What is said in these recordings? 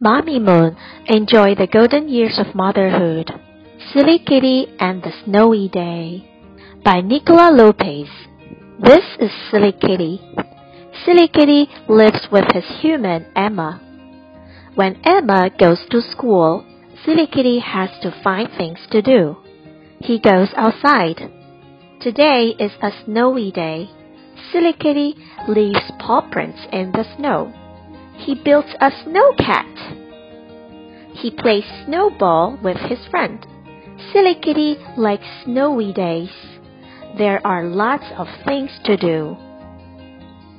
Mommy Moon enjoy the golden years of motherhood. Silly Kitty and the Snowy Day by Nicola Lopetz. This is Silly Kitty. Silly Kitty lives with his human Emma. When Emma goes to school, Silly Kitty has to find things to do. He goes outside. Today is a snowy day. Silly Kitty leaves paw prints in the snow. He builds a snow cat. He plays snowball with his friend. Silly Kitty likes snowy days. There are lots of things to do.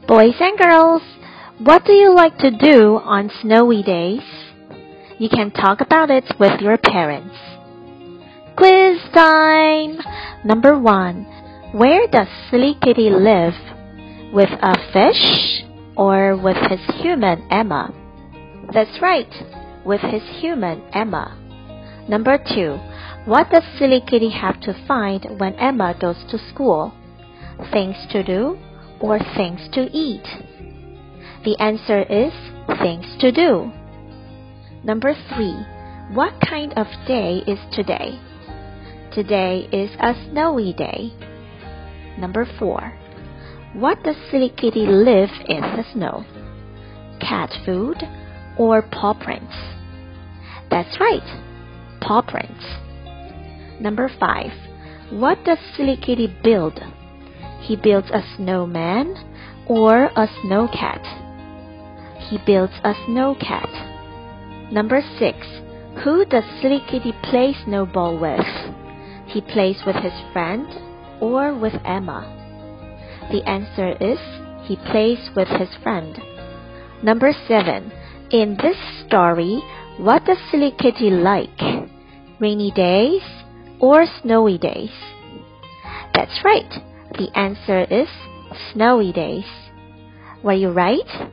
Boys and girls, what do you like to do on snowy days? You can talk about it with your parents. Quiz time! Number one. Where does Silly Kitty live? With a fish or with his human Emma? That's right, with his human Emma. Number two. What does Silly Kitty have to find when Emma goes to school? Things to do or things to eat? The answer is things to do. Number three. What kind of day is today? Today is a snowy day. Number four. What does Silly Kitty live in the snow? Cat food or paw prints? That's right, paw prints. Number five. What does Silly Kitty build? He builds a snowman or a snow cat? He builds a snow cat. Number six. Who does Silly Kitty play snowball with? He plays with his friend or with Emma? The answer is he plays with his friend. Number seven. In this story, what does Silly Kitty like? Rainy days or snowy days? That's right. The answer is snowy days. Were you right?